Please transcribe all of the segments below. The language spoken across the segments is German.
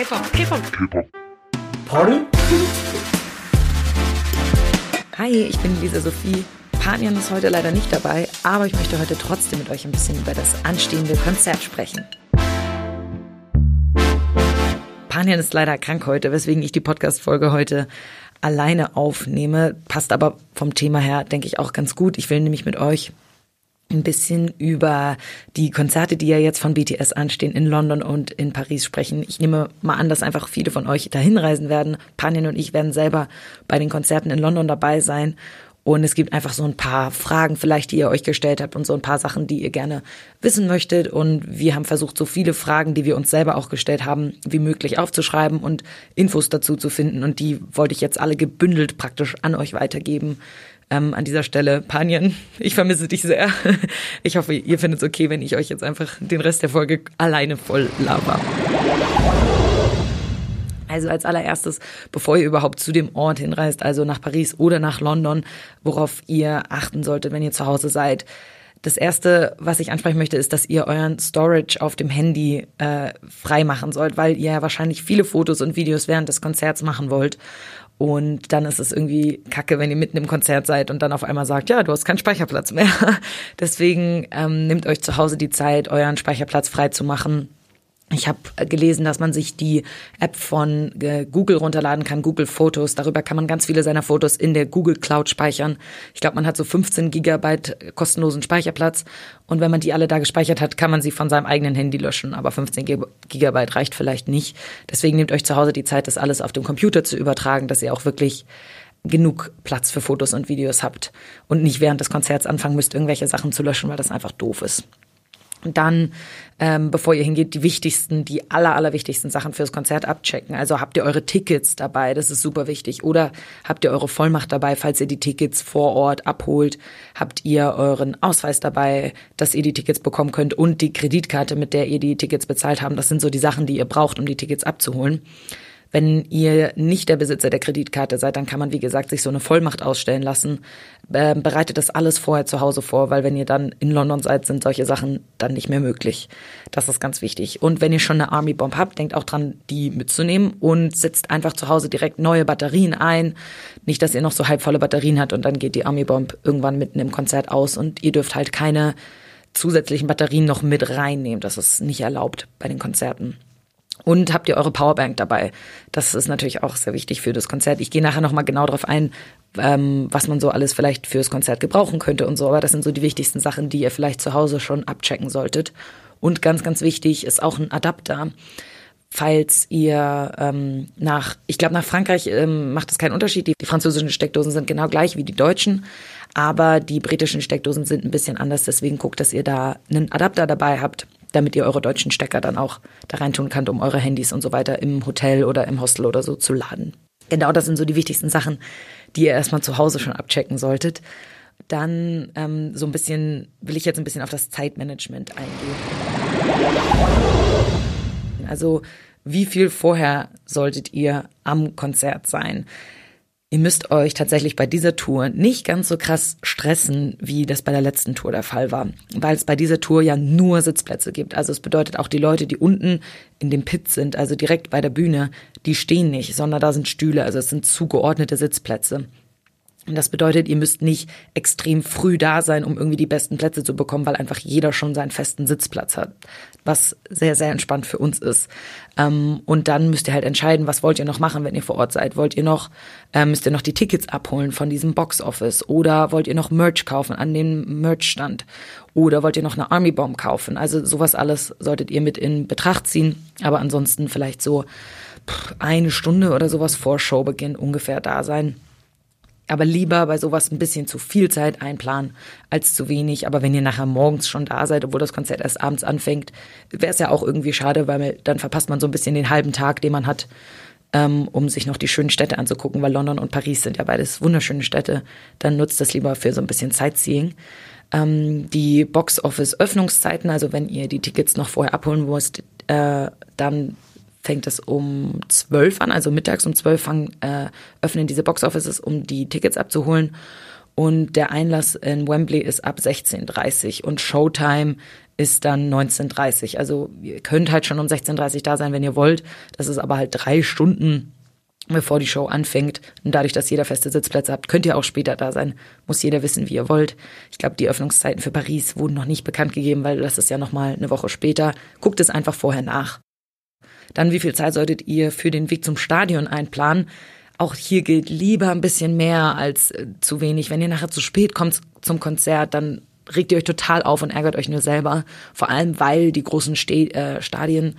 K-Pop, K-Pop. K-Pop. Pardon? Hi, ich bin Lisa Sophie. Panian ist heute leider nicht dabei, aber ich möchte heute trotzdem mit euch ein bisschen über das anstehende Konzert sprechen. Panian ist leider krank heute, weswegen ich die Podcast-Folge heute alleine aufnehme. Passt aber vom Thema her, denke ich, auch ganz gut. Ich will nämlich mit euch ein bisschen über die Konzerte, die ja jetzt von BTS anstehen, in London und in Paris sprechen. Ich nehme mal an, dass einfach viele von euch dahin reisen werden. Panien und ich werden selber bei den Konzerten in London dabei sein. Und es gibt einfach so ein paar Fragen vielleicht, die ihr euch gestellt habt und so ein paar Sachen, die ihr gerne wissen möchtet. Und wir haben versucht, so viele Fragen, die wir uns selber auch gestellt haben, wie möglich aufzuschreiben und Infos dazu zu finden. Und die wollte ich jetzt alle gebündelt praktisch an euch weitergeben. Ähm, an dieser Stelle, Panien, ich vermisse dich sehr. Ich hoffe, ihr findet es okay, wenn ich euch jetzt einfach den Rest der Folge alleine voll laber. Also als allererstes, bevor ihr überhaupt zu dem Ort hinreist, also nach Paris oder nach London, worauf ihr achten solltet, wenn ihr zu Hause seid. Das erste, was ich ansprechen möchte, ist, dass ihr euren Storage auf dem Handy äh, frei machen sollt, weil ihr ja wahrscheinlich viele Fotos und Videos während des Konzerts machen wollt. Und dann ist es irgendwie kacke, wenn ihr mitten im Konzert seid und dann auf einmal sagt, ja, du hast keinen Speicherplatz mehr. Deswegen ähm, nehmt euch zu Hause die Zeit, euren Speicherplatz frei zu machen ich habe gelesen, dass man sich die App von äh, Google runterladen kann, Google Fotos. Darüber kann man ganz viele seiner Fotos in der Google Cloud speichern. Ich glaube, man hat so 15 Gigabyte kostenlosen Speicherplatz. Und wenn man die alle da gespeichert hat, kann man sie von seinem eigenen Handy löschen. Aber 15 Gigabyte reicht vielleicht nicht. Deswegen nehmt euch zu Hause die Zeit, das alles auf dem Computer zu übertragen, dass ihr auch wirklich genug Platz für Fotos und Videos habt und nicht während des Konzerts anfangen müsst, irgendwelche Sachen zu löschen, weil das einfach doof ist. Und dann, ähm, bevor ihr hingeht, die wichtigsten, die aller, aller wichtigsten Sachen fürs Konzert abchecken. Also habt ihr eure Tickets dabei, das ist super wichtig. Oder habt ihr eure Vollmacht dabei, falls ihr die Tickets vor Ort abholt? Habt ihr euren Ausweis dabei, dass ihr die Tickets bekommen könnt und die Kreditkarte, mit der ihr die Tickets bezahlt habt? Das sind so die Sachen, die ihr braucht, um die Tickets abzuholen. Wenn ihr nicht der Besitzer der Kreditkarte seid, dann kann man, wie gesagt, sich so eine Vollmacht ausstellen lassen. Ähm, bereitet das alles vorher zu Hause vor, weil wenn ihr dann in London seid, sind solche Sachen dann nicht mehr möglich. Das ist ganz wichtig. Und wenn ihr schon eine Army Bomb habt, denkt auch dran, die mitzunehmen und setzt einfach zu Hause direkt neue Batterien ein. Nicht, dass ihr noch so halbvolle Batterien habt und dann geht die Army Bomb irgendwann mitten im Konzert aus und ihr dürft halt keine zusätzlichen Batterien noch mit reinnehmen. Das ist nicht erlaubt bei den Konzerten. Und habt ihr eure Powerbank dabei? Das ist natürlich auch sehr wichtig für das Konzert. Ich gehe nachher nochmal genau darauf ein, ähm, was man so alles vielleicht fürs Konzert gebrauchen könnte und so. Aber das sind so die wichtigsten Sachen, die ihr vielleicht zu Hause schon abchecken solltet. Und ganz, ganz wichtig ist auch ein Adapter. Falls ihr ähm, nach, ich glaube, nach Frankreich ähm, macht es keinen Unterschied. Die, die französischen Steckdosen sind genau gleich wie die deutschen. Aber die britischen Steckdosen sind ein bisschen anders. Deswegen guckt, dass ihr da einen Adapter dabei habt damit ihr eure deutschen Stecker dann auch da reintun könnt, um eure Handys und so weiter im Hotel oder im Hostel oder so zu laden. Genau, das sind so die wichtigsten Sachen, die ihr erstmal zu Hause schon abchecken solltet. Dann ähm, so ein bisschen, will ich jetzt ein bisschen auf das Zeitmanagement eingehen. Also wie viel vorher solltet ihr am Konzert sein? Ihr müsst euch tatsächlich bei dieser Tour nicht ganz so krass stressen, wie das bei der letzten Tour der Fall war, weil es bei dieser Tour ja nur Sitzplätze gibt. Also es bedeutet auch die Leute, die unten in dem Pit sind, also direkt bei der Bühne, die stehen nicht, sondern da sind Stühle, also es sind zugeordnete Sitzplätze. Und das bedeutet, ihr müsst nicht extrem früh da sein, um irgendwie die besten Plätze zu bekommen, weil einfach jeder schon seinen festen Sitzplatz hat, was sehr, sehr entspannt für uns ist. Ähm, und dann müsst ihr halt entscheiden, was wollt ihr noch machen, wenn ihr vor Ort seid. Wollt ihr noch, äh, müsst ihr noch die Tickets abholen von diesem Boxoffice oder wollt ihr noch Merch kaufen an dem Merchstand oder wollt ihr noch eine Army Bomb kaufen? Also sowas alles solltet ihr mit in Betracht ziehen, aber ansonsten vielleicht so eine Stunde oder sowas vor Showbeginn ungefähr da sein aber lieber bei sowas ein bisschen zu viel Zeit einplanen als zu wenig. Aber wenn ihr nachher morgens schon da seid, obwohl das Konzert erst abends anfängt, wäre es ja auch irgendwie schade, weil dann verpasst man so ein bisschen den halben Tag, den man hat, ähm, um sich noch die schönen Städte anzugucken, weil London und Paris sind ja beides wunderschöne Städte. Dann nutzt das lieber für so ein bisschen Sightseeing. Ähm, die Box-Office-Öffnungszeiten, also wenn ihr die Tickets noch vorher abholen müsst, äh, dann fängt es um zwölf an, also mittags um zwölf fangen, äh, öffnen diese Boxoffices, um die Tickets abzuholen. Und der Einlass in Wembley ist ab 16.30 und Showtime ist dann 19.30 Also ihr könnt halt schon um 16.30 da sein, wenn ihr wollt. Das ist aber halt drei Stunden bevor die Show anfängt. Und dadurch, dass jeder feste Sitzplätze habt, könnt ihr auch später da sein. Muss jeder wissen, wie ihr wollt. Ich glaube, die Öffnungszeiten für Paris wurden noch nicht bekannt gegeben, weil das ist ja nochmal eine Woche später. Guckt es einfach vorher nach. Dann, wie viel Zeit solltet ihr für den Weg zum Stadion einplanen? Auch hier gilt lieber ein bisschen mehr als äh, zu wenig. Wenn ihr nachher zu spät kommt zum Konzert, dann regt ihr euch total auf und ärgert euch nur selber. Vor allem, weil die großen äh, Stadien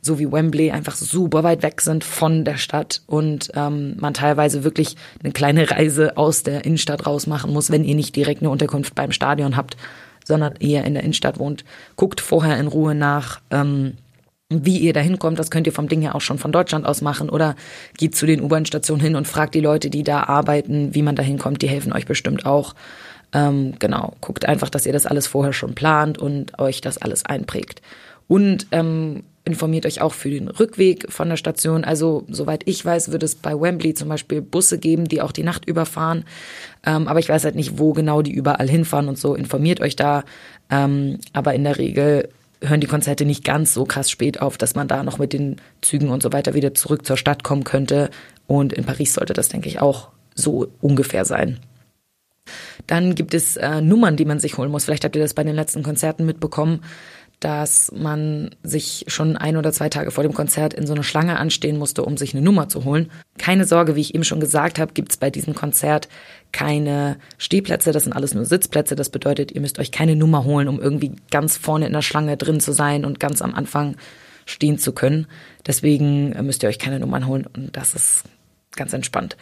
so wie Wembley einfach super weit weg sind von der Stadt und ähm, man teilweise wirklich eine kleine Reise aus der Innenstadt raus machen muss, wenn ihr nicht direkt eine Unterkunft beim Stadion habt, sondern eher in der Innenstadt wohnt. Guckt vorher in Ruhe nach. Ähm, wie ihr da hinkommt, das könnt ihr vom Ding her auch schon von Deutschland aus machen oder geht zu den U-Bahn-Stationen hin und fragt die Leute, die da arbeiten, wie man da hinkommt. Die helfen euch bestimmt auch. Ähm, genau, guckt einfach, dass ihr das alles vorher schon plant und euch das alles einprägt. Und ähm, informiert euch auch für den Rückweg von der Station. Also, soweit ich weiß, wird es bei Wembley zum Beispiel Busse geben, die auch die Nacht überfahren. Ähm, aber ich weiß halt nicht, wo genau die überall hinfahren und so. Informiert euch da. Ähm, aber in der Regel hören die Konzerte nicht ganz so krass spät auf, dass man da noch mit den Zügen und so weiter wieder zurück zur Stadt kommen könnte. Und in Paris sollte das, denke ich, auch so ungefähr sein. Dann gibt es äh, Nummern, die man sich holen muss. Vielleicht habt ihr das bei den letzten Konzerten mitbekommen dass man sich schon ein oder zwei Tage vor dem Konzert in so eine Schlange anstehen musste, um sich eine Nummer zu holen. Keine Sorge, wie ich eben schon gesagt habe, gibt es bei diesem Konzert keine Stehplätze, das sind alles nur Sitzplätze. Das bedeutet, ihr müsst euch keine Nummer holen, um irgendwie ganz vorne in der Schlange drin zu sein und ganz am Anfang stehen zu können. Deswegen müsst ihr euch keine Nummern holen und das ist ganz entspannt.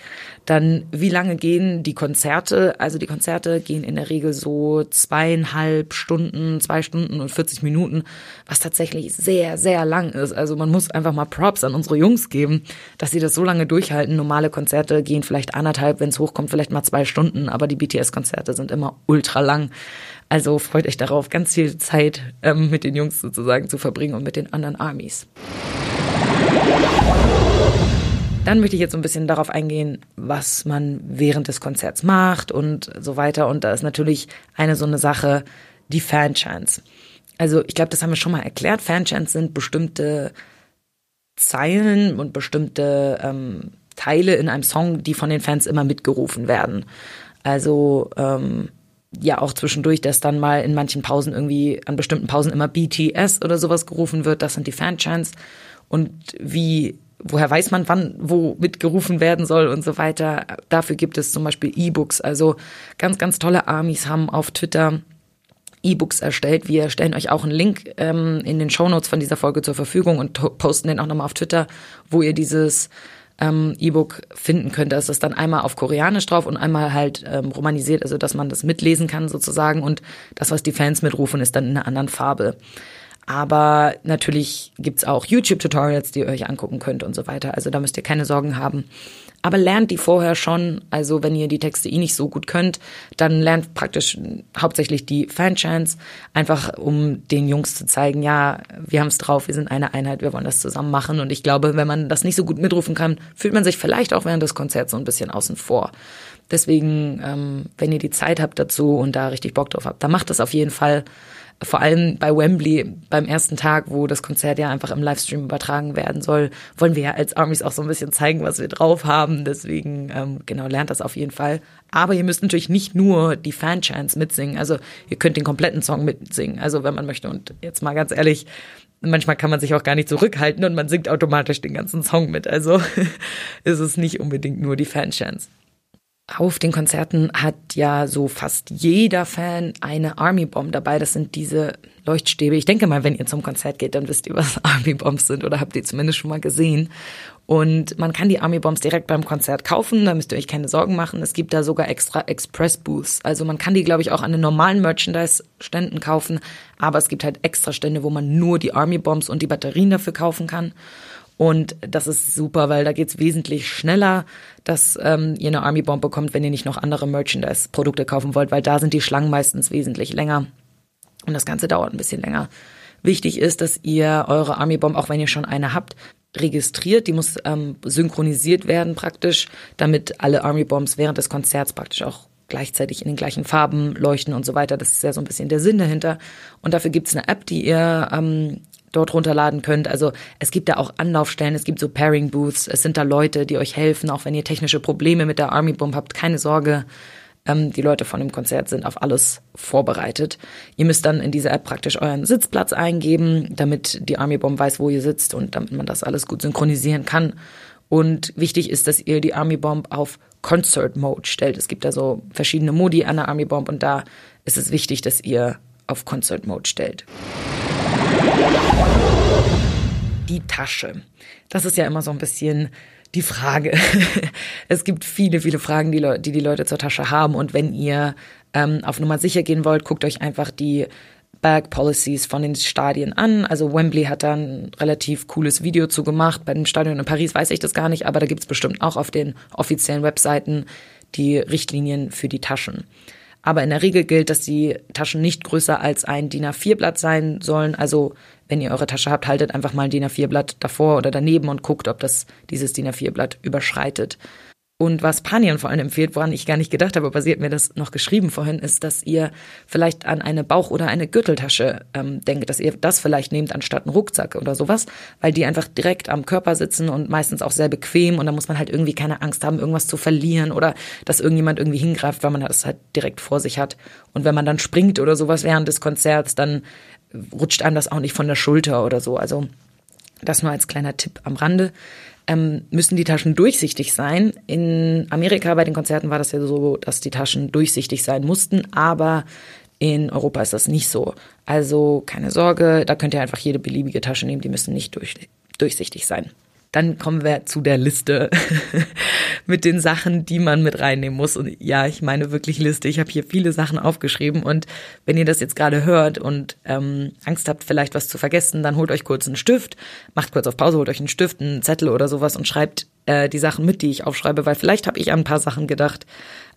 Dann, wie lange gehen die Konzerte? Also die Konzerte gehen in der Regel so zweieinhalb Stunden, zwei Stunden und 40 Minuten, was tatsächlich sehr, sehr lang ist. Also man muss einfach mal Props an unsere Jungs geben, dass sie das so lange durchhalten. Normale Konzerte gehen vielleicht anderthalb, wenn es hochkommt, vielleicht mal zwei Stunden, aber die BTS-Konzerte sind immer ultra lang. Also freut euch darauf, ganz viel Zeit ähm, mit den Jungs sozusagen zu verbringen und mit den anderen Armies. Dann möchte ich jetzt so ein bisschen darauf eingehen, was man während des Konzerts macht und so weiter. Und da ist natürlich eine so eine Sache, die Fanchants. Also ich glaube, das haben wir schon mal erklärt. Fanchants sind bestimmte Zeilen und bestimmte ähm, Teile in einem Song, die von den Fans immer mitgerufen werden. Also ähm, ja auch zwischendurch, dass dann mal in manchen Pausen irgendwie an bestimmten Pausen immer BTS oder sowas gerufen wird. Das sind die Fanchants. Und wie woher weiß man, wann wo mitgerufen werden soll und so weiter. Dafür gibt es zum Beispiel E-Books. Also ganz, ganz tolle Armies haben auf Twitter E-Books erstellt. Wir stellen euch auch einen Link ähm, in den Shownotes von dieser Folge zur Verfügung und posten den auch nochmal auf Twitter, wo ihr dieses ähm, E-Book finden könnt. Das ist dann einmal auf Koreanisch drauf und einmal halt ähm, romanisiert, also dass man das mitlesen kann sozusagen. Und das, was die Fans mitrufen, ist dann in einer anderen Farbe. Aber natürlich gibt's auch YouTube-Tutorials, die ihr euch angucken könnt und so weiter. Also da müsst ihr keine Sorgen haben. Aber lernt die vorher schon. Also wenn ihr die Texte eh nicht so gut könnt, dann lernt praktisch hauptsächlich die Fanchants, einfach um den Jungs zu zeigen, ja, wir haben's drauf, wir sind eine Einheit, wir wollen das zusammen machen. Und ich glaube, wenn man das nicht so gut mitrufen kann, fühlt man sich vielleicht auch während des Konzerts so ein bisschen außen vor. Deswegen, ähm, wenn ihr die Zeit habt dazu und da richtig Bock drauf habt, dann macht das auf jeden Fall vor allem bei Wembley beim ersten Tag, wo das Konzert ja einfach im Livestream übertragen werden soll, wollen wir ja als Armies auch so ein bisschen zeigen, was wir drauf haben. Deswegen, ähm, genau, lernt das auf jeden Fall. Aber ihr müsst natürlich nicht nur die Fanchants mitsingen. Also ihr könnt den kompletten Song mitsingen. Also wenn man möchte. Und jetzt mal ganz ehrlich, manchmal kann man sich auch gar nicht zurückhalten und man singt automatisch den ganzen Song mit. Also ist es nicht unbedingt nur die Fanchants. Auf den Konzerten hat ja so fast jeder Fan eine Army Bomb dabei. Das sind diese Leuchtstäbe. Ich denke mal, wenn ihr zum Konzert geht, dann wisst ihr, was Army Bombs sind oder habt ihr zumindest schon mal gesehen. Und man kann die Army Bombs direkt beim Konzert kaufen, da müsst ihr euch keine Sorgen machen. Es gibt da sogar extra Express Booths. Also man kann die, glaube ich, auch an den normalen Merchandise-Ständen kaufen, aber es gibt halt extra Stände, wo man nur die Army Bombs und die Batterien dafür kaufen kann. Und das ist super, weil da geht's wesentlich schneller, dass ähm, ihr eine Army Bomb bekommt, wenn ihr nicht noch andere Merchandise-Produkte kaufen wollt, weil da sind die Schlangen meistens wesentlich länger. Und das Ganze dauert ein bisschen länger. Wichtig ist, dass ihr eure Army Bomb, auch wenn ihr schon eine habt, registriert. Die muss ähm, synchronisiert werden praktisch, damit alle Army Bombs während des Konzerts praktisch auch gleichzeitig in den gleichen Farben leuchten und so weiter. Das ist ja so ein bisschen der Sinn dahinter. Und dafür gibt es eine App, die ihr ähm, dort runterladen könnt. Also es gibt da auch Anlaufstellen, es gibt so Pairing Booths, es sind da Leute, die euch helfen, auch wenn ihr technische Probleme mit der Army Bomb habt, keine Sorge. Ähm, die Leute von dem Konzert sind auf alles vorbereitet. Ihr müsst dann in dieser App praktisch euren Sitzplatz eingeben, damit die Army Bomb weiß, wo ihr sitzt und damit man das alles gut synchronisieren kann. Und wichtig ist, dass ihr die Army Bomb auf Concert Mode stellt. Es gibt da so verschiedene Modi an der Army Bomb und da ist es wichtig, dass ihr auf Concert Mode stellt. Die Tasche. Das ist ja immer so ein bisschen die Frage. es gibt viele, viele Fragen, die, die die Leute zur Tasche haben. Und wenn ihr ähm, auf Nummer sicher gehen wollt, guckt euch einfach die Bag Policies von den Stadien an. Also Wembley hat da ein relativ cooles Video zu gemacht. Bei den Stadien in Paris weiß ich das gar nicht, aber da gibt's bestimmt auch auf den offiziellen Webseiten die Richtlinien für die Taschen. Aber in der Regel gilt, dass die Taschen nicht größer als ein DIN A4-Blatt sein sollen. Also wenn ihr eure Tasche habt, haltet einfach mal ein DIN A4-Blatt davor oder daneben und guckt, ob das dieses DIN A4-Blatt überschreitet. Und was Panian vor allem empfiehlt, woran ich gar nicht gedacht habe, aber sie hat mir das noch geschrieben vorhin, ist, dass ihr vielleicht an eine Bauch- oder eine Gürteltasche ähm, denkt, dass ihr das vielleicht nehmt anstatt einen Rucksack oder sowas, weil die einfach direkt am Körper sitzen und meistens auch sehr bequem und da muss man halt irgendwie keine Angst haben, irgendwas zu verlieren oder dass irgendjemand irgendwie hingreift, weil man das halt direkt vor sich hat. Und wenn man dann springt oder sowas während des Konzerts, dann rutscht einem das auch nicht von der Schulter oder so. Also das nur als kleiner Tipp am Rande ähm, müssen die Taschen durchsichtig sein. In Amerika bei den Konzerten war das ja so, dass die Taschen durchsichtig sein mussten, aber in Europa ist das nicht so. Also keine Sorge, da könnt ihr einfach jede beliebige Tasche nehmen, die müssen nicht durch, durchsichtig sein. Dann kommen wir zu der Liste mit den Sachen, die man mit reinnehmen muss. Und ja, ich meine wirklich Liste. Ich habe hier viele Sachen aufgeschrieben und wenn ihr das jetzt gerade hört und ähm, Angst habt, vielleicht was zu vergessen, dann holt euch kurz einen Stift, macht kurz auf Pause, holt euch einen Stift, einen Zettel oder sowas und schreibt äh, die Sachen mit, die ich aufschreibe, weil vielleicht habe ich an ein paar Sachen gedacht,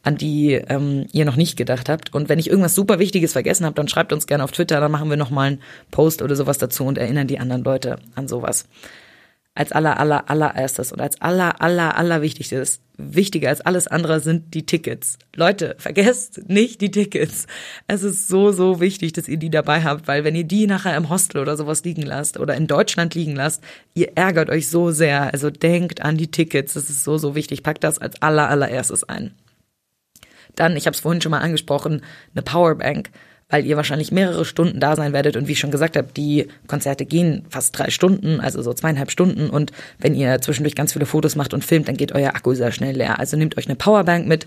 an die ähm, ihr noch nicht gedacht habt. Und wenn ich irgendwas super Wichtiges vergessen habe, dann schreibt uns gerne auf Twitter, dann machen wir nochmal einen Post oder sowas dazu und erinnern die anderen Leute an sowas als aller, aller, allererstes und als aller, aller, aller wichtigstes, wichtiger als alles andere sind die Tickets. Leute, vergesst nicht die Tickets. Es ist so, so wichtig, dass ihr die dabei habt, weil wenn ihr die nachher im Hostel oder sowas liegen lasst oder in Deutschland liegen lasst, ihr ärgert euch so sehr. Also denkt an die Tickets. Das ist so, so wichtig. Packt das als aller, allererstes ein. Dann, ich habe es vorhin schon mal angesprochen, eine Powerbank weil ihr wahrscheinlich mehrere Stunden da sein werdet. Und wie ich schon gesagt habe, die Konzerte gehen fast drei Stunden, also so zweieinhalb Stunden. Und wenn ihr zwischendurch ganz viele Fotos macht und filmt, dann geht euer Akku sehr schnell leer. Also nehmt euch eine Powerbank mit.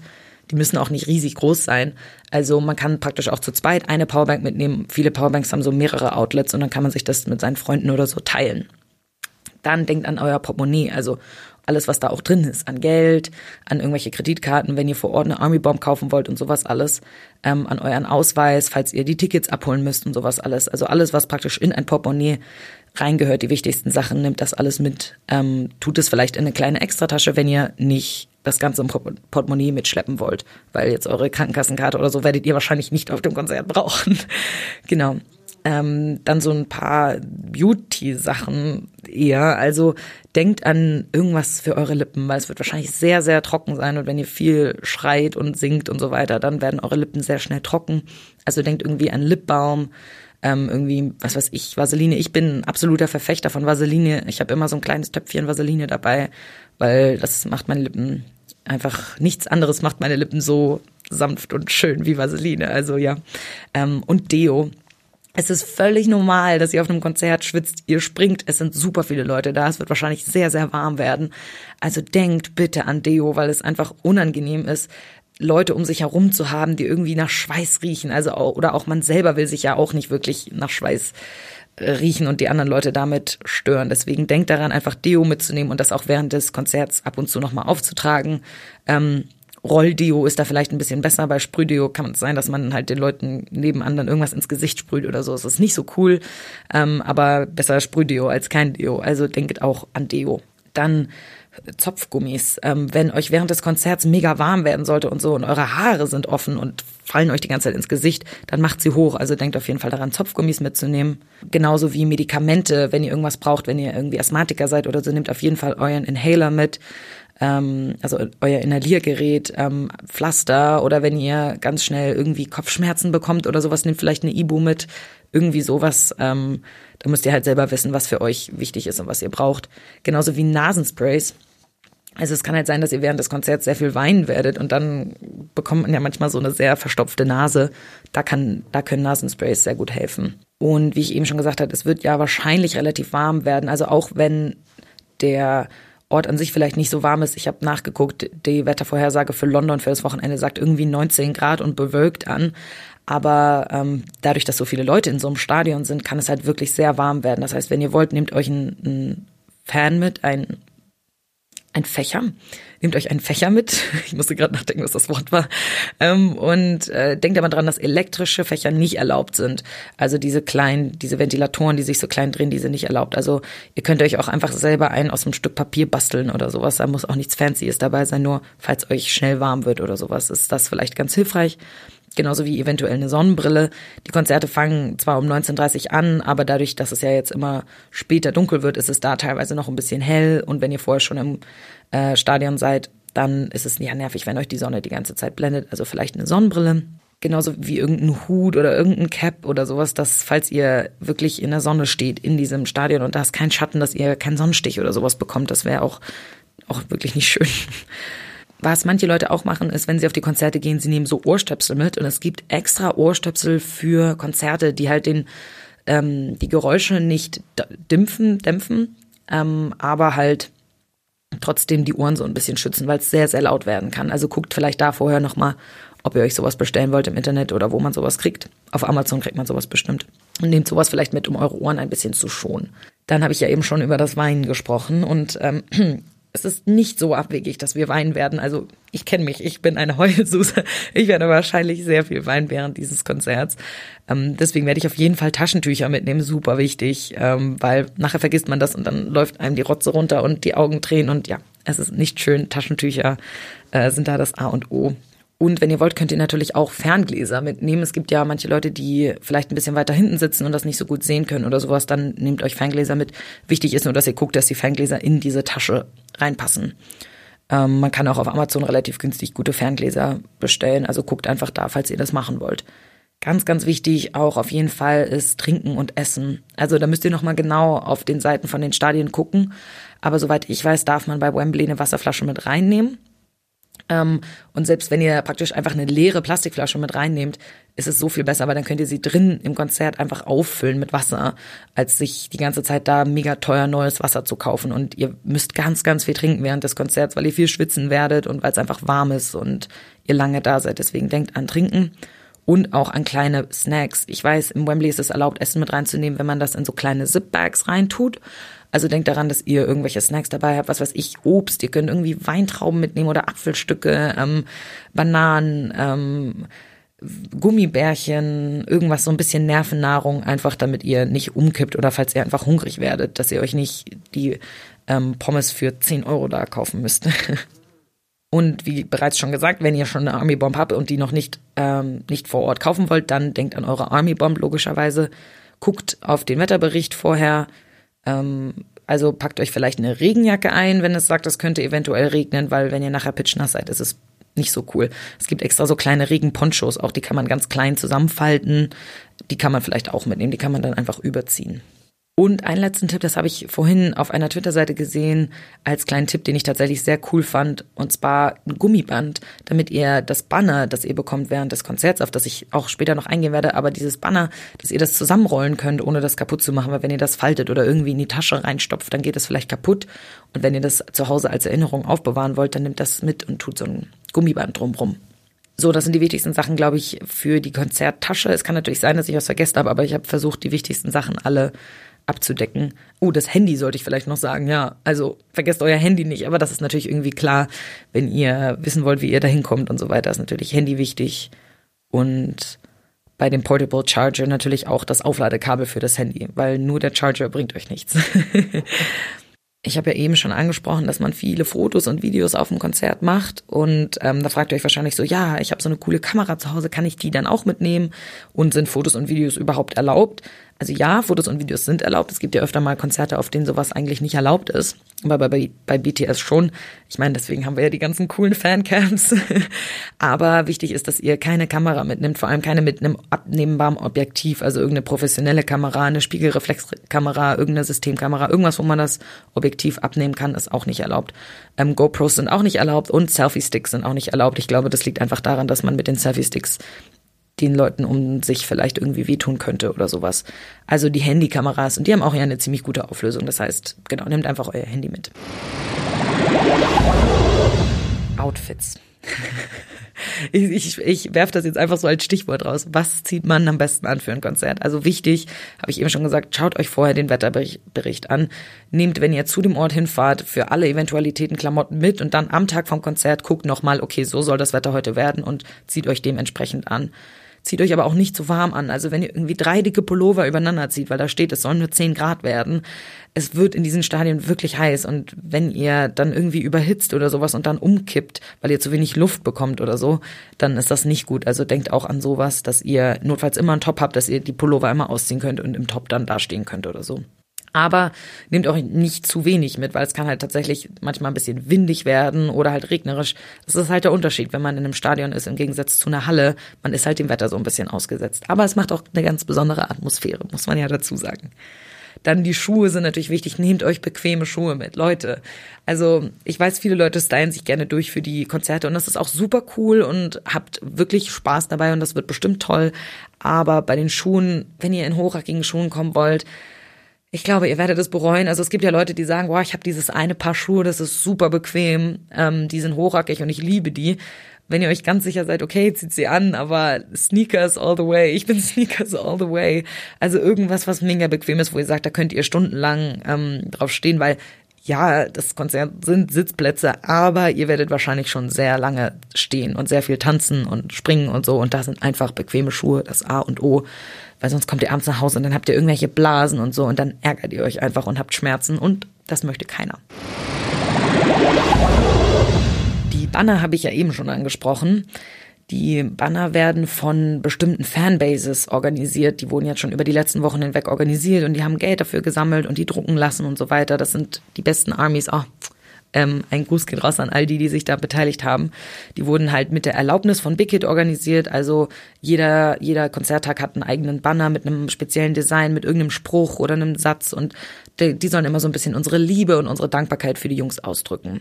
Die müssen auch nicht riesig groß sein. Also man kann praktisch auch zu zweit eine Powerbank mitnehmen. Viele Powerbanks haben so mehrere Outlets und dann kann man sich das mit seinen Freunden oder so teilen. Dann denkt an euer Portemonnaie, also alles, was da auch drin ist, an Geld, an irgendwelche Kreditkarten, wenn ihr vor Ort eine Army Bomb kaufen wollt und sowas alles, ähm, an euren Ausweis, falls ihr die Tickets abholen müsst und sowas alles. Also alles, was praktisch in ein Portemonnaie reingehört, die wichtigsten Sachen, nimmt das alles mit. Ähm, tut es vielleicht in eine kleine Extratasche, wenn ihr nicht das Ganze im Portemonnaie mitschleppen wollt, weil jetzt eure Krankenkassenkarte oder so werdet ihr wahrscheinlich nicht auf dem Konzert brauchen. genau. Ähm, dann so ein paar Beauty-Sachen eher. Also denkt an irgendwas für eure Lippen, weil es wird wahrscheinlich sehr, sehr trocken sein. Und wenn ihr viel schreit und singt und so weiter, dann werden eure Lippen sehr schnell trocken. Also denkt irgendwie an Lipbalm, ähm, irgendwie, was weiß ich, Vaseline. Ich bin ein absoluter Verfechter von Vaseline. Ich habe immer so ein kleines Töpfchen Vaseline dabei, weil das macht meine Lippen einfach nichts anderes macht meine Lippen so sanft und schön wie Vaseline. Also ja. Ähm, und Deo. Es ist völlig normal, dass ihr auf einem Konzert schwitzt, ihr springt, es sind super viele Leute da, es wird wahrscheinlich sehr, sehr warm werden. Also denkt bitte an Deo, weil es einfach unangenehm ist, Leute um sich herum zu haben, die irgendwie nach Schweiß riechen. Also oder auch man selber will sich ja auch nicht wirklich nach Schweiß äh, riechen und die anderen Leute damit stören. Deswegen denkt daran, einfach Deo mitzunehmen und das auch während des Konzerts ab und zu nochmal aufzutragen. Ähm, Rolldeo ist da vielleicht ein bisschen besser. Bei Sprühdeo kann es sein, dass man halt den Leuten nebenan dann irgendwas ins Gesicht sprüht oder so. Es ist nicht so cool, ähm, aber besser Sprühdeo als kein Deo. Also denkt auch an Deo. Dann Zopfgummis. Ähm, wenn euch während des Konzerts mega warm werden sollte und so und eure Haare sind offen und fallen euch die ganze Zeit ins Gesicht, dann macht sie hoch. Also denkt auf jeden Fall daran, Zopfgummis mitzunehmen. Genauso wie Medikamente, wenn ihr irgendwas braucht, wenn ihr irgendwie Asthmatiker seid oder so, nehmt auf jeden Fall euren Inhaler mit ähm, also euer Inhaliergerät, ähm, Pflaster oder wenn ihr ganz schnell irgendwie Kopfschmerzen bekommt oder sowas, nehmt vielleicht eine Ibu mit, irgendwie sowas. Ähm, da müsst ihr halt selber wissen, was für euch wichtig ist und was ihr braucht. Genauso wie Nasensprays. Also es kann halt sein, dass ihr während des Konzerts sehr viel weinen werdet und dann bekommt man ja manchmal so eine sehr verstopfte Nase. Da kann, da können Nasensprays sehr gut helfen. Und wie ich eben schon gesagt habe, es wird ja wahrscheinlich relativ warm werden. Also auch wenn der Ort an sich vielleicht nicht so warm ist. Ich habe nachgeguckt, die Wettervorhersage für London für das Wochenende sagt irgendwie 19 Grad und bewölkt an. Aber ähm, dadurch, dass so viele Leute in so einem Stadion sind, kann es halt wirklich sehr warm werden. Das heißt, wenn ihr wollt, nehmt euch einen, einen Fan mit, ein ein Fächer. Nehmt euch einen Fächer mit. Ich musste gerade nachdenken, was das Wort war. Ähm, und äh, denkt aber dran, dass elektrische Fächer nicht erlaubt sind. Also diese kleinen, diese Ventilatoren, die sich so klein drehen, die sind nicht erlaubt. Also ihr könnt euch auch einfach selber einen aus einem Stück Papier basteln oder sowas. Da muss auch nichts Fancyes dabei sein. Nur falls euch schnell warm wird oder sowas, ist das vielleicht ganz hilfreich genauso wie eventuell eine Sonnenbrille. Die Konzerte fangen zwar um 19.30 an, aber dadurch, dass es ja jetzt immer später dunkel wird, ist es da teilweise noch ein bisschen hell. Und wenn ihr vorher schon im äh, Stadion seid, dann ist es ja nervig, wenn euch die Sonne die ganze Zeit blendet. Also vielleicht eine Sonnenbrille. Genauso wie irgendein Hut oder irgendein Cap oder sowas, dass falls ihr wirklich in der Sonne steht in diesem Stadion und da ist kein Schatten, dass ihr keinen Sonnenstich oder sowas bekommt, das wäre auch, auch wirklich nicht schön. Was manche Leute auch machen, ist, wenn sie auf die Konzerte gehen, sie nehmen so Ohrstöpsel mit und es gibt extra Ohrstöpsel für Konzerte, die halt den ähm, die Geräusche nicht dämpfen, dämpfen, ähm, aber halt trotzdem die Ohren so ein bisschen schützen, weil es sehr, sehr laut werden kann. Also guckt vielleicht da vorher nochmal, ob ihr euch sowas bestellen wollt im Internet oder wo man sowas kriegt. Auf Amazon kriegt man sowas bestimmt. Und nehmt sowas vielleicht mit, um eure Ohren ein bisschen zu schonen. Dann habe ich ja eben schon über das Weinen gesprochen und ähm, es ist nicht so abwegig, dass wir weinen werden. Also ich kenne mich, ich bin eine Heulsuse. Ich werde wahrscheinlich sehr viel weinen während dieses Konzerts. Ähm, deswegen werde ich auf jeden Fall Taschentücher mitnehmen, super wichtig, ähm, weil nachher vergisst man das und dann läuft einem die Rotze runter und die Augen drehen und ja, es ist nicht schön. Taschentücher äh, sind da das A und O. Und wenn ihr wollt, könnt ihr natürlich auch Ferngläser mitnehmen. Es gibt ja manche Leute, die vielleicht ein bisschen weiter hinten sitzen und das nicht so gut sehen können oder sowas. Dann nehmt euch Ferngläser mit. Wichtig ist nur, dass ihr guckt, dass die Ferngläser in diese Tasche reinpassen. Ähm, man kann auch auf Amazon relativ günstig gute Ferngläser bestellen. Also guckt einfach da, falls ihr das machen wollt. Ganz, ganz wichtig auch auf jeden Fall ist Trinken und Essen. Also da müsst ihr nochmal genau auf den Seiten von den Stadien gucken. Aber soweit ich weiß, darf man bei Wembley eine Wasserflasche mit reinnehmen. Ähm, und selbst wenn ihr praktisch einfach eine leere Plastikflasche mit reinnehmt, ist es so viel besser, weil dann könnt ihr sie drin im Konzert einfach auffüllen mit Wasser, als sich die ganze Zeit da mega teuer neues Wasser zu kaufen. Und ihr müsst ganz, ganz viel trinken während des Konzerts, weil ihr viel schwitzen werdet und weil es einfach warm ist und ihr lange da seid. Deswegen denkt an Trinken und auch an kleine Snacks. Ich weiß, im Wembley ist es erlaubt, Essen mit reinzunehmen, wenn man das in so kleine Zip-Bags reintut. Also denkt daran, dass ihr irgendwelche Snacks dabei habt, was weiß ich, Obst, ihr könnt irgendwie Weintrauben mitnehmen oder Apfelstücke, ähm, Bananen, ähm, Gummibärchen, irgendwas so ein bisschen Nervennahrung, einfach damit ihr nicht umkippt oder falls ihr einfach hungrig werdet, dass ihr euch nicht die ähm, Pommes für 10 Euro da kaufen müsst. Und wie bereits schon gesagt, wenn ihr schon eine Army Bomb habt und die noch nicht, ähm, nicht vor Ort kaufen wollt, dann denkt an eure Army Bomb logischerweise. Guckt auf den Wetterbericht vorher, ähm, also packt euch vielleicht eine Regenjacke ein, wenn es sagt, es könnte eventuell regnen, weil wenn ihr nachher pitchnass seid, ist es nicht so cool. Es gibt extra so kleine Regenponchos, auch die kann man ganz klein zusammenfalten. Die kann man vielleicht auch mitnehmen, die kann man dann einfach überziehen. Und einen letzten Tipp, das habe ich vorhin auf einer Twitter-Seite gesehen, als kleinen Tipp, den ich tatsächlich sehr cool fand, und zwar ein Gummiband, damit ihr das Banner, das ihr bekommt während des Konzerts, auf das ich auch später noch eingehen werde, aber dieses Banner, dass ihr das zusammenrollen könnt, ohne das kaputt zu machen, weil wenn ihr das faltet oder irgendwie in die Tasche reinstopft, dann geht es vielleicht kaputt. Und wenn ihr das zu Hause als Erinnerung aufbewahren wollt, dann nehmt das mit und tut so ein Gummiband drumrum. So, das sind die wichtigsten Sachen, glaube ich, für die Konzerttasche. Es kann natürlich sein, dass ich was vergessen habe, aber ich habe versucht, die wichtigsten Sachen alle abzudecken. Oh, das Handy sollte ich vielleicht noch sagen, ja. Also vergesst euer Handy nicht, aber das ist natürlich irgendwie klar, wenn ihr wissen wollt, wie ihr da hinkommt und so weiter, ist natürlich Handy wichtig. Und bei dem Portable Charger natürlich auch das Aufladekabel für das Handy, weil nur der Charger bringt euch nichts. Ich habe ja eben schon angesprochen, dass man viele Fotos und Videos auf dem Konzert macht und ähm, da fragt ihr euch wahrscheinlich so, ja, ich habe so eine coole Kamera zu Hause, kann ich die dann auch mitnehmen und sind Fotos und Videos überhaupt erlaubt? Also ja, Fotos und Videos sind erlaubt. Es gibt ja öfter mal Konzerte, auf denen sowas eigentlich nicht erlaubt ist. Aber bei, bei BTS schon. Ich meine, deswegen haben wir ja die ganzen coolen Fancams. Aber wichtig ist, dass ihr keine Kamera mitnimmt, vor allem keine mit einem abnehmbaren Objektiv, also irgendeine professionelle Kamera, eine Spiegelreflexkamera, irgendeine Systemkamera, irgendwas, wo man das Objektiv abnehmen kann, ist auch nicht erlaubt. Ähm, GoPros sind auch nicht erlaubt und Selfie-Sticks sind auch nicht erlaubt. Ich glaube, das liegt einfach daran, dass man mit den Selfie-Sticks den Leuten um sich vielleicht irgendwie wehtun könnte oder sowas. Also die Handykameras und die haben auch ja eine ziemlich gute Auflösung. Das heißt, genau, nehmt einfach euer Handy mit. Outfits. ich, ich, ich werfe das jetzt einfach so als Stichwort raus. Was zieht man am besten an für ein Konzert? Also wichtig, habe ich eben schon gesagt, schaut euch vorher den Wetterbericht an. Nehmt, wenn ihr zu dem Ort hinfahrt, für alle Eventualitäten Klamotten mit und dann am Tag vom Konzert guckt nochmal, okay, so soll das Wetter heute werden und zieht euch dementsprechend an. Zieht euch aber auch nicht zu warm an. Also wenn ihr irgendwie drei dicke Pullover übereinander zieht, weil da steht, es sollen nur zehn Grad werden, es wird in diesen Stadien wirklich heiß. Und wenn ihr dann irgendwie überhitzt oder sowas und dann umkippt, weil ihr zu wenig Luft bekommt oder so, dann ist das nicht gut. Also denkt auch an sowas, dass ihr notfalls immer einen Top habt, dass ihr die Pullover immer ausziehen könnt und im Top dann dastehen könnt oder so. Aber nehmt auch nicht zu wenig mit, weil es kann halt tatsächlich manchmal ein bisschen windig werden oder halt regnerisch. Das ist halt der Unterschied, wenn man in einem Stadion ist im Gegensatz zu einer Halle. Man ist halt dem Wetter so ein bisschen ausgesetzt. Aber es macht auch eine ganz besondere Atmosphäre, muss man ja dazu sagen. Dann die Schuhe sind natürlich wichtig. Nehmt euch bequeme Schuhe mit, Leute. Also ich weiß, viele Leute stylen sich gerne durch für die Konzerte und das ist auch super cool und habt wirklich Spaß dabei und das wird bestimmt toll. Aber bei den Schuhen, wenn ihr in hochrackigen Schuhen kommen wollt, ich glaube, ihr werdet es bereuen. Also es gibt ja Leute, die sagen, boah, ich habe dieses eine Paar Schuhe, das ist super bequem, ähm, die sind hochrackig und ich liebe die. Wenn ihr euch ganz sicher seid, okay, zieht sie an, aber Sneakers all the way. Ich bin Sneakers all the way. Also irgendwas, was mega bequem ist, wo ihr sagt, da könnt ihr stundenlang ähm, drauf stehen, weil ja, das Konzert sind Sitzplätze, aber ihr werdet wahrscheinlich schon sehr lange stehen und sehr viel tanzen und springen und so. Und da sind einfach bequeme Schuhe, das A und O weil sonst kommt ihr abends nach Hause und dann habt ihr irgendwelche Blasen und so und dann ärgert ihr euch einfach und habt Schmerzen und das möchte keiner. Die Banner habe ich ja eben schon angesprochen. Die Banner werden von bestimmten Fanbases organisiert. Die wurden jetzt schon über die letzten Wochen hinweg organisiert und die haben Geld dafür gesammelt und die drucken lassen und so weiter. Das sind die besten Armies. Oh, ähm, ein Gruß geht raus an all die, die sich da beteiligt haben. Die wurden halt mit der Erlaubnis von Big Hit organisiert. Also jeder, jeder Konzerttag hat einen eigenen Banner mit einem speziellen Design, mit irgendeinem Spruch oder einem Satz. Und die, die sollen immer so ein bisschen unsere Liebe und unsere Dankbarkeit für die Jungs ausdrücken.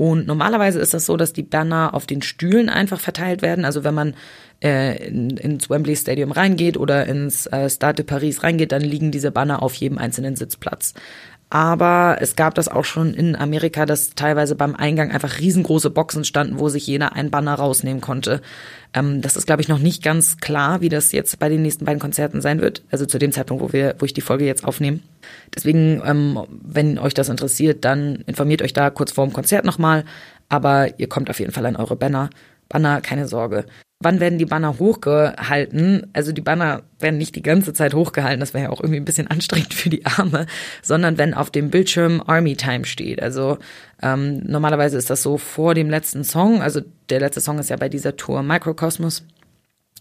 Und normalerweise ist das so, dass die Banner auf den Stühlen einfach verteilt werden. Also wenn man äh, in, ins Wembley Stadium reingeht oder ins äh, Stade de Paris reingeht, dann liegen diese Banner auf jedem einzelnen Sitzplatz. Aber es gab das auch schon in Amerika, dass teilweise beim Eingang einfach riesengroße Boxen standen, wo sich jeder ein Banner rausnehmen konnte. Ähm, das ist, glaube ich, noch nicht ganz klar, wie das jetzt bei den nächsten beiden Konzerten sein wird. Also zu dem Zeitpunkt, wo wir, wo ich die Folge jetzt aufnehme. Deswegen, ähm, wenn euch das interessiert, dann informiert euch da kurz vor dem Konzert nochmal. Aber ihr kommt auf jeden Fall an eure Banner. Banner, keine Sorge wann werden die Banner hochgehalten? Also die Banner werden nicht die ganze Zeit hochgehalten, das wäre ja auch irgendwie ein bisschen anstrengend für die Arme, sondern wenn auf dem Bildschirm Army Time steht. Also ähm, normalerweise ist das so vor dem letzten Song, also der letzte Song ist ja bei dieser Tour Microcosmos.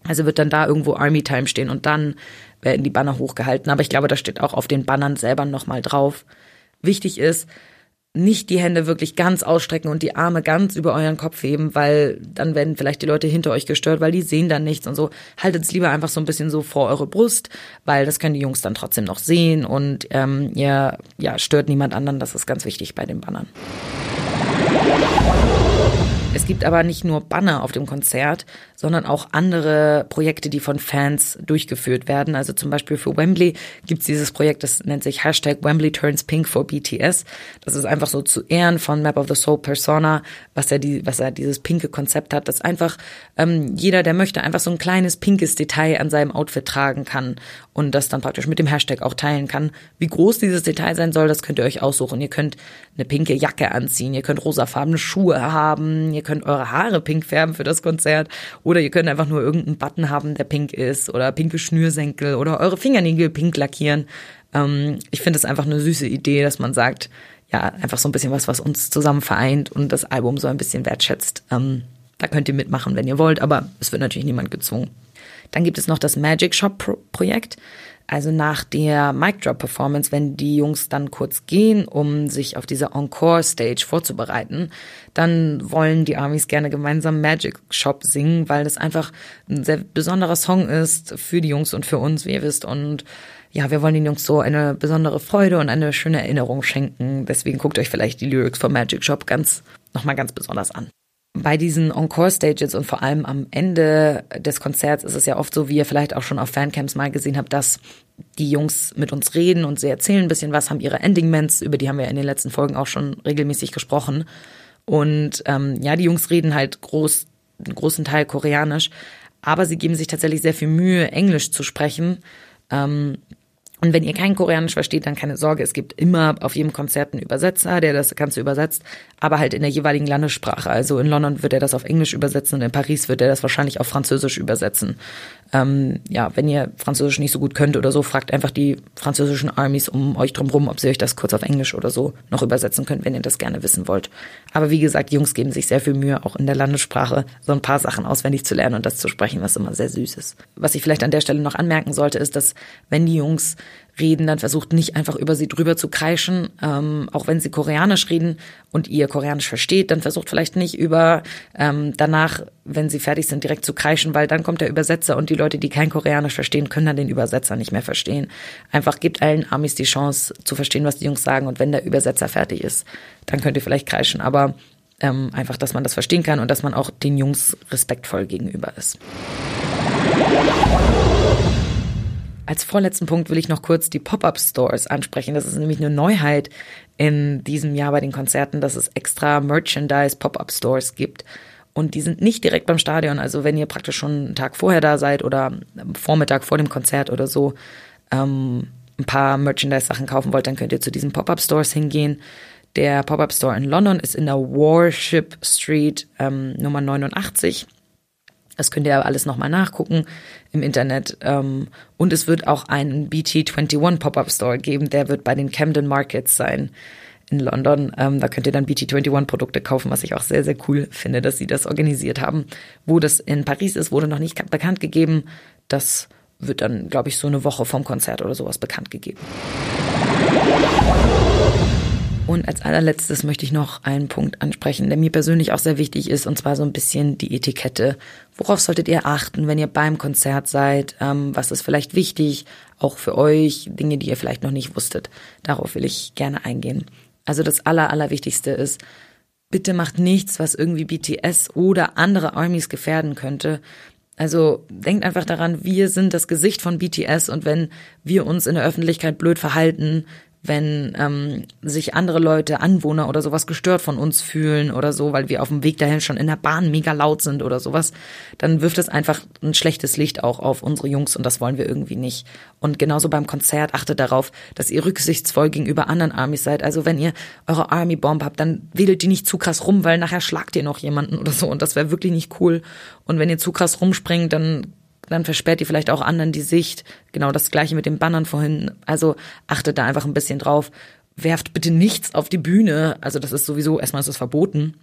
Also wird dann da irgendwo Army Time stehen und dann werden die Banner hochgehalten. Aber ich glaube, da steht auch auf den Bannern selber nochmal drauf. Wichtig ist, nicht die Hände wirklich ganz ausstrecken und die Arme ganz über euren Kopf heben, weil dann werden vielleicht die Leute hinter euch gestört, weil die sehen dann nichts und so. Haltet es lieber einfach so ein bisschen so vor eure Brust, weil das können die Jungs dann trotzdem noch sehen und ähm, ihr ja, stört niemand anderen. Das ist ganz wichtig bei den Bannern. Es gibt aber nicht nur Banner auf dem Konzert, sondern auch andere Projekte, die von Fans durchgeführt werden. Also zum Beispiel für Wembley gibt es dieses Projekt, das nennt sich Hashtag Wembley Turns Pink for BTS. Das ist einfach so zu Ehren von Map of the Soul Persona, was er, die, was er dieses pinke Konzept hat, dass einfach ähm, jeder, der möchte, einfach so ein kleines pinkes Detail an seinem Outfit tragen kann und das dann praktisch mit dem Hashtag auch teilen kann. Wie groß dieses Detail sein soll, das könnt ihr euch aussuchen. Ihr könnt eine pinke Jacke anziehen, ihr könnt rosafarbene Schuhe haben, ihr könnt eure Haare pink färben für das Konzert oder ihr könnt einfach nur irgendeinen Button haben, der pink ist oder pinke Schnürsenkel oder eure Fingernägel pink lackieren. Ähm, ich finde es einfach eine süße Idee, dass man sagt, ja, einfach so ein bisschen was, was uns zusammen vereint und das Album so ein bisschen wertschätzt. Ähm, da könnt ihr mitmachen, wenn ihr wollt, aber es wird natürlich niemand gezwungen. Dann gibt es noch das Magic Shop Projekt. Also nach der Mic Drop Performance, wenn die Jungs dann kurz gehen, um sich auf diese Encore Stage vorzubereiten, dann wollen die Armies gerne gemeinsam Magic Shop singen, weil das einfach ein sehr besonderer Song ist für die Jungs und für uns, wie ihr wisst. Und ja, wir wollen den Jungs so eine besondere Freude und eine schöne Erinnerung schenken. Deswegen guckt euch vielleicht die Lyrics vom Magic Shop ganz, nochmal ganz besonders an bei diesen Encore-Stages und vor allem am Ende des Konzerts ist es ja oft so, wie ihr vielleicht auch schon auf Fancamps mal gesehen habt, dass die Jungs mit uns reden und sie erzählen ein bisschen was, haben ihre Ending-Ments, über die haben wir in den letzten Folgen auch schon regelmäßig gesprochen. Und ähm, ja, die Jungs reden halt groß, einen großen Teil Koreanisch, aber sie geben sich tatsächlich sehr viel Mühe, Englisch zu sprechen. Ähm, und wenn ihr kein Koreanisch versteht, dann keine Sorge, es gibt immer auf jedem Konzert einen Übersetzer, der das Ganze übersetzt, aber halt in der jeweiligen Landessprache. Also in London wird er das auf Englisch übersetzen und in Paris wird er das wahrscheinlich auf Französisch übersetzen. Ähm, ja, wenn ihr Französisch nicht so gut könnt oder so, fragt einfach die französischen Armies um euch drumherum, ob sie euch das kurz auf Englisch oder so noch übersetzen könnt, wenn ihr das gerne wissen wollt. Aber wie gesagt, die Jungs geben sich sehr viel Mühe, auch in der Landessprache so ein paar Sachen auswendig zu lernen und das zu sprechen, was immer sehr süß ist. Was ich vielleicht an der Stelle noch anmerken sollte, ist, dass wenn die Jungs reden, dann versucht nicht einfach über sie drüber zu kreischen. Ähm, auch wenn sie Koreanisch reden und ihr Koreanisch versteht, dann versucht vielleicht nicht über ähm, danach, wenn sie fertig sind, direkt zu kreischen, weil dann kommt der Übersetzer und die Leute, die kein Koreanisch verstehen, können dann den Übersetzer nicht mehr verstehen. Einfach gibt allen Amis die Chance zu verstehen, was die Jungs sagen und wenn der Übersetzer fertig ist, dann könnt ihr vielleicht kreischen. Aber ähm, einfach, dass man das verstehen kann und dass man auch den Jungs respektvoll gegenüber ist. Als vorletzten Punkt will ich noch kurz die Pop-up-Stores ansprechen. Das ist nämlich eine Neuheit in diesem Jahr bei den Konzerten, dass es extra Merchandise Pop-up-Stores gibt. Und die sind nicht direkt beim Stadion. Also wenn ihr praktisch schon einen Tag vorher da seid oder am Vormittag vor dem Konzert oder so ähm, ein paar Merchandise-Sachen kaufen wollt, dann könnt ihr zu diesen Pop-up-Stores hingehen. Der Pop-up-Store in London ist in der Warship Street ähm, Nummer 89. Das könnt ihr alles nochmal nachgucken im Internet. Ähm, und es wird auch einen BT21 Pop-Up Store geben, der wird bei den Camden Markets sein in London. Ähm, da könnt ihr dann BT21 Produkte kaufen, was ich auch sehr, sehr cool finde, dass sie das organisiert haben. Wo das in Paris ist, wurde noch nicht bekannt gegeben. Das wird dann, glaube ich, so eine Woche vom Konzert oder sowas bekannt gegeben. Und als allerletztes möchte ich noch einen Punkt ansprechen, der mir persönlich auch sehr wichtig ist, und zwar so ein bisschen die Etikette. Worauf solltet ihr achten, wenn ihr beim Konzert seid? Ähm, was ist vielleicht wichtig, auch für euch? Dinge, die ihr vielleicht noch nicht wusstet. Darauf will ich gerne eingehen. Also das Aller, Allerwichtigste ist, bitte macht nichts, was irgendwie BTS oder andere Armies gefährden könnte. Also denkt einfach daran, wir sind das Gesicht von BTS und wenn wir uns in der Öffentlichkeit blöd verhalten, wenn ähm, sich andere Leute, Anwohner oder sowas gestört von uns fühlen oder so, weil wir auf dem Weg dahin schon in der Bahn mega laut sind oder sowas, dann wirft es einfach ein schlechtes Licht auch auf unsere Jungs und das wollen wir irgendwie nicht. Und genauso beim Konzert achtet darauf, dass ihr rücksichtsvoll gegenüber anderen Armys seid. Also wenn ihr eure Army Bomb habt, dann wedelt die nicht zu krass rum, weil nachher schlagt ihr noch jemanden oder so und das wäre wirklich nicht cool. Und wenn ihr zu krass rumspringt, dann dann versperrt ihr vielleicht auch anderen die Sicht. Genau das gleiche mit den Bannern vorhin. Also achtet da einfach ein bisschen drauf. Werft bitte nichts auf die Bühne. Also das ist sowieso, erstmal ist es verboten.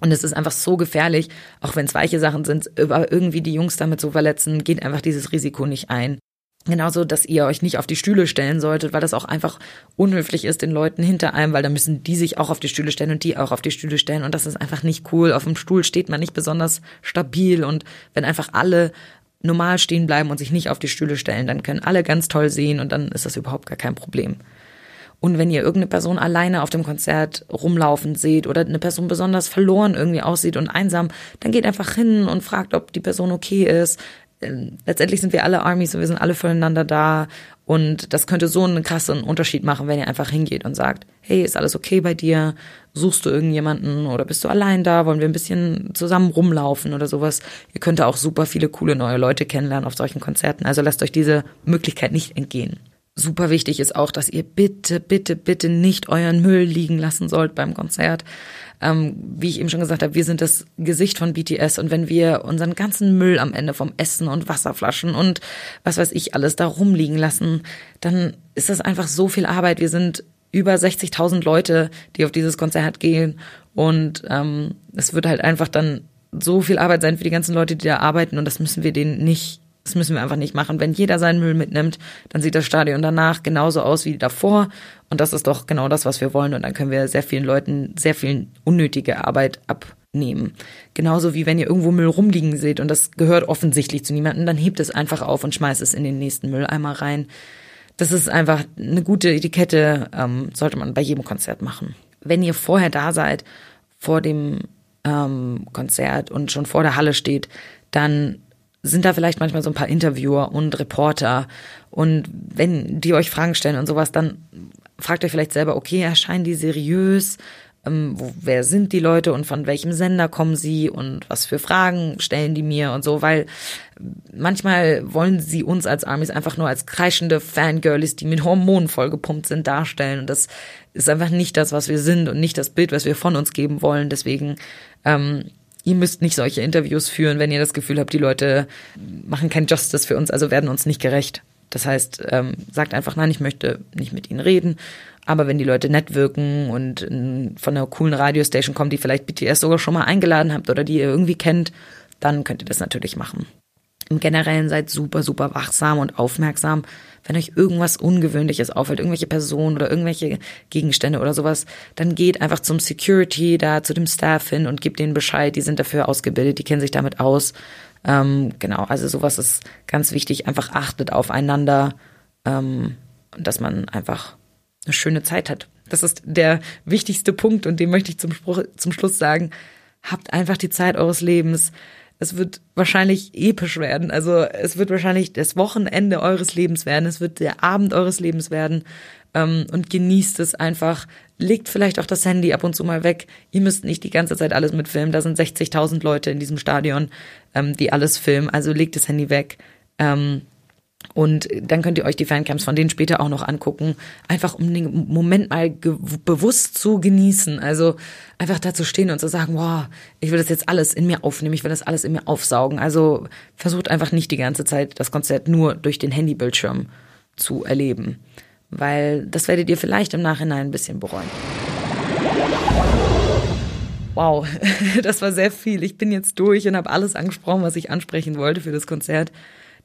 Und es ist einfach so gefährlich, auch wenn es weiche Sachen sind, aber irgendwie die Jungs damit zu verletzen, geht einfach dieses Risiko nicht ein. Genauso, dass ihr euch nicht auf die Stühle stellen solltet, weil das auch einfach unhöflich ist den Leuten hinter einem, weil da müssen die sich auch auf die Stühle stellen und die auch auf die Stühle stellen und das ist einfach nicht cool. Auf dem Stuhl steht man nicht besonders stabil und wenn einfach alle normal stehen bleiben und sich nicht auf die Stühle stellen, dann können alle ganz toll sehen und dann ist das überhaupt gar kein Problem. Und wenn ihr irgendeine Person alleine auf dem Konzert rumlaufen seht oder eine Person besonders verloren irgendwie aussieht und einsam, dann geht einfach hin und fragt, ob die Person okay ist. Ähm, letztendlich sind wir alle Armies und wir sind alle füreinander da. Und das könnte so einen krassen Unterschied machen, wenn ihr einfach hingeht und sagt, hey, ist alles okay bei dir? Suchst du irgendjemanden oder bist du allein da? Wollen wir ein bisschen zusammen rumlaufen oder sowas? Ihr könnt auch super viele coole neue Leute kennenlernen auf solchen Konzerten. Also lasst euch diese Möglichkeit nicht entgehen. Super wichtig ist auch, dass ihr bitte, bitte, bitte nicht euren Müll liegen lassen sollt beim Konzert. Ähm, wie ich eben schon gesagt habe, wir sind das Gesicht von BTS und wenn wir unseren ganzen Müll am Ende vom Essen und Wasserflaschen und was weiß ich alles da rumliegen lassen, dann ist das einfach so viel Arbeit. Wir sind über 60.000 Leute, die auf dieses Konzert gehen und ähm, es wird halt einfach dann so viel Arbeit sein für die ganzen Leute, die da arbeiten und das müssen wir denen nicht Das müssen wir einfach nicht machen. Wenn jeder seinen Müll mitnimmt, dann sieht das Stadion danach genauso aus wie davor. Und das ist doch genau das, was wir wollen. Und dann können wir sehr vielen Leuten sehr viel unnötige Arbeit abnehmen. Genauso wie wenn ihr irgendwo Müll rumliegen seht und das gehört offensichtlich zu niemandem, dann hebt es einfach auf und schmeißt es in den nächsten Mülleimer rein. Das ist einfach eine gute Etikette, ähm, sollte man bei jedem Konzert machen. Wenn ihr vorher da seid, vor dem ähm, Konzert und schon vor der Halle steht, dann sind da vielleicht manchmal so ein paar Interviewer und Reporter. Und wenn die euch Fragen stellen und sowas, dann fragt euch vielleicht selber, okay, erscheinen die seriös? Ähm, wo, wer sind die Leute und von welchem Sender kommen sie und was für Fragen stellen die mir und so, weil manchmal wollen sie uns als Armies einfach nur als kreischende Fangirlies, die mit Hormonen vollgepumpt sind, darstellen. Und das ist einfach nicht das, was wir sind und nicht das Bild, was wir von uns geben wollen. Deswegen ähm, ihr müsst nicht solche Interviews führen, wenn ihr das Gefühl habt, die Leute machen kein Justice für uns, also werden uns nicht gerecht. Das heißt, ähm, sagt einfach, nein, ich möchte nicht mit ihnen reden. Aber wenn die Leute nett wirken und von einer coolen Radiostation kommen, die vielleicht BTS sogar schon mal eingeladen habt oder die ihr irgendwie kennt, dann könnt ihr das natürlich machen. Im Generellen seid super, super wachsam und aufmerksam. Wenn euch irgendwas Ungewöhnliches auffällt, irgendwelche Personen oder irgendwelche Gegenstände oder sowas, dann geht einfach zum Security, da zu dem Staff hin und gebt denen Bescheid. Die sind dafür ausgebildet, die kennen sich damit aus. Ähm, genau, also sowas ist ganz wichtig. Einfach achtet aufeinander, ähm, dass man einfach eine schöne Zeit hat. Das ist der wichtigste Punkt und den möchte ich zum, Spruch, zum Schluss sagen. Habt einfach die Zeit eures Lebens es wird wahrscheinlich episch werden. Also es wird wahrscheinlich das Wochenende eures Lebens werden. Es wird der Abend eures Lebens werden. Ähm, und genießt es einfach. Legt vielleicht auch das Handy ab und zu mal weg. Ihr müsst nicht die ganze Zeit alles mitfilmen. Da sind 60.000 Leute in diesem Stadion, ähm, die alles filmen. Also legt das Handy weg. Ähm, und dann könnt ihr euch die Fancams von denen später auch noch angucken. Einfach um den Moment mal bewusst zu genießen. Also einfach da zu stehen und zu sagen, wow, ich will das jetzt alles in mir aufnehmen, ich will das alles in mir aufsaugen. Also versucht einfach nicht die ganze Zeit das Konzert nur durch den Handybildschirm zu erleben. Weil das werdet ihr vielleicht im Nachhinein ein bisschen bereuen. Wow, das war sehr viel. Ich bin jetzt durch und habe alles angesprochen, was ich ansprechen wollte für das Konzert.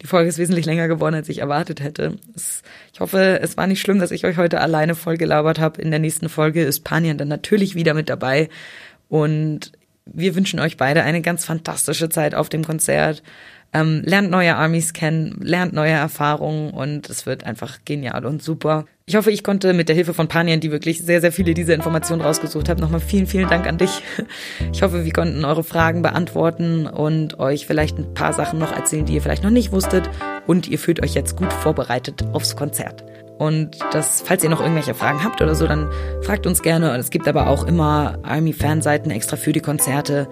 Die Folge ist wesentlich länger geworden, als ich erwartet hätte. Es, ich hoffe, es war nicht schlimm, dass ich euch heute alleine voll gelabert habe. In der nächsten Folge ist Panian dann natürlich wieder mit dabei. Und wir wünschen euch beide eine ganz fantastische Zeit auf dem Konzert. Ähm, lernt neue Armies kennen, lernt neue Erfahrungen und es wird einfach genial und super. Ich hoffe, ich konnte mit der Hilfe von Panian, die wirklich sehr, sehr viele dieser Informationen rausgesucht hat, nochmal vielen, vielen Dank an dich. Ich hoffe, wir konnten eure Fragen beantworten und euch vielleicht ein paar Sachen noch erzählen, die ihr vielleicht noch nicht wusstet und ihr fühlt euch jetzt gut vorbereitet aufs Konzert. Und das, falls ihr noch irgendwelche Fragen habt oder so, dann fragt uns gerne. Und es gibt aber auch immer Army-Fanseiten extra für die Konzerte,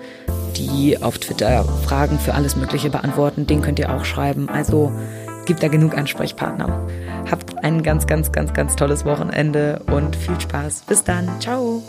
die auf Twitter Fragen für alles Mögliche beantworten. Den könnt ihr auch schreiben. Also gibt da genug Ansprechpartner. Habt ein ganz, ganz, ganz, ganz tolles Wochenende und viel Spaß. Bis dann. Ciao.